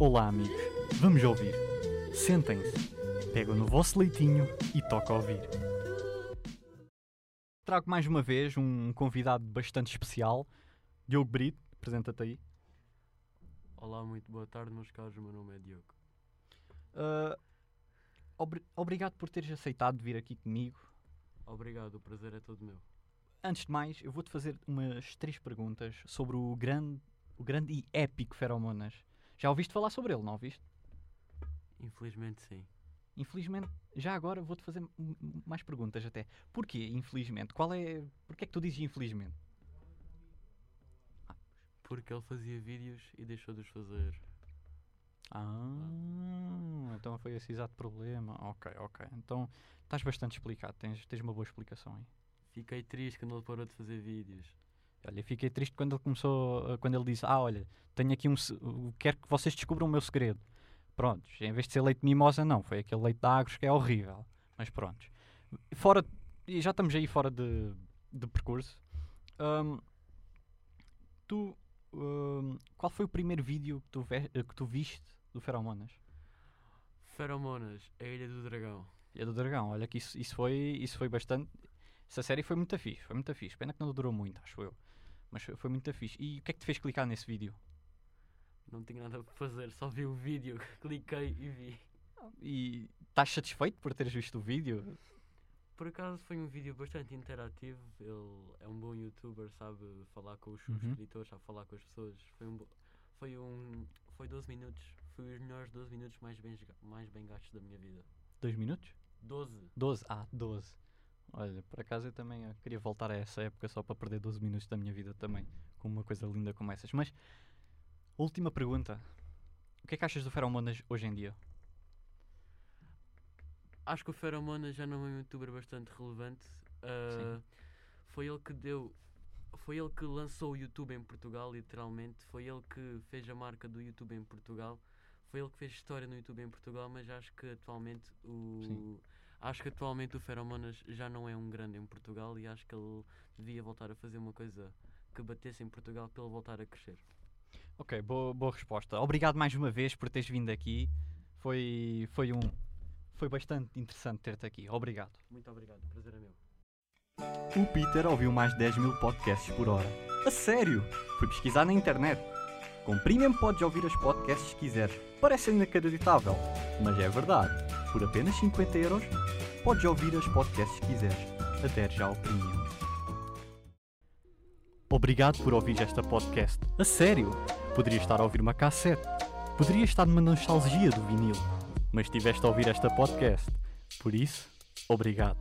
Olá, amigos. Vamos ouvir. Sentem-se, pegam no vosso leitinho e toca ouvir. Trago mais uma vez um convidado bastante especial, Diogo Brito. Apresenta-te aí. Olá, muito boa tarde, meus caros. O meu nome é Diogo. Uh, obri- obrigado por teres aceitado vir aqui comigo. Obrigado, o prazer é todo meu. Antes de mais, eu vou-te fazer umas três perguntas sobre o grande, o grande e épico Feromonas. Já ouviste falar sobre ele, não ouviste? Infelizmente, sim. Infelizmente, já agora vou-te fazer mais perguntas até. Porquê, infelizmente? Qual é... Porquê é que tu dizes infelizmente? Porque ele fazia vídeos e deixou de os fazer. Ah, então foi esse exato problema. Ok, ok. Então estás bastante explicado, tens, tens uma boa explicação aí. Fiquei triste quando ele parou de fazer vídeos. Olha, fiquei triste quando ele começou, eh, quando ele disse, ah, olha, tenho aqui um, quero que vocês descubram o meu segredo. Prontos, em vez de ser leite mimosa, não, foi aquele leite de agros que é horrível. Mas prontos. Fora, e já estamos aí fora de, de percurso. Ahm, tu, ahm, qual foi o primeiro vídeo que tu, ve- eh, que tu viste do Feromonas? Feromonas, a Ilha do Dragão. Ilha do Dragão, olha que isso, isso, foi, isso foi bastante. Essa série foi muito fixe, foi muito fixe. Pena que não durou muito, acho eu. Mas foi, foi muito fixe. E o que é que te fez clicar nesse vídeo? Não tinha nada para fazer, só vi o vídeo, cliquei e vi. E estás satisfeito por teres visto o vídeo? Por acaso foi um vídeo bastante interativo. Ele é um bom youtuber, sabe falar com os Uhum. subscritores, sabe falar com as pessoas. Foi um, foi um, foi 12 minutos. Foi os melhores 12 minutos mais bem, mais bem gastos da minha vida. Dois minutos? 12. 12? Ah, 12. Olha, por acaso eu também queria voltar a essa época só para perder 12 minutos da minha vida também. Com uma coisa linda como essas. Mas, última pergunta. O que é que achas do Feromonas hoje em dia? Acho que o Feromona já não é um youtuber bastante relevante. Ah, foi ele que deu. Foi ele que lançou o YouTube em Portugal, literalmente. Foi ele que fez a marca do YouTube em Portugal. Foi ele que fez história no YouTube em Portugal, mas acho que atualmente o. Sim. Acho que atualmente o Feromonas já não é um grande em Portugal e acho que ele devia voltar a fazer uma coisa que batesse em Portugal para ele voltar a crescer. Ok, boa, boa resposta. Obrigado mais uma vez por teres vindo aqui. Foi, foi um. Foi bastante interessante ter-te aqui. Obrigado. Muito obrigado, prazer é meu. O Peter ouviu mais de 10 mil podcasts por hora. A sério? Fui pesquisar na internet. Com Premium podes ouvir os podcasts que quiseres. Parece inacreditável, mas é verdade. Por apenas 50 euros, podes ouvir os podcasts que quiseres. Adere já ao Premium. Obrigado por ouvir esta podcast. A sério? Poderia estar a ouvir uma cassete. Poderia estar numa nostalgia do vinil. Mas estiveste a ouvir esta podcast. Por isso, obrigado.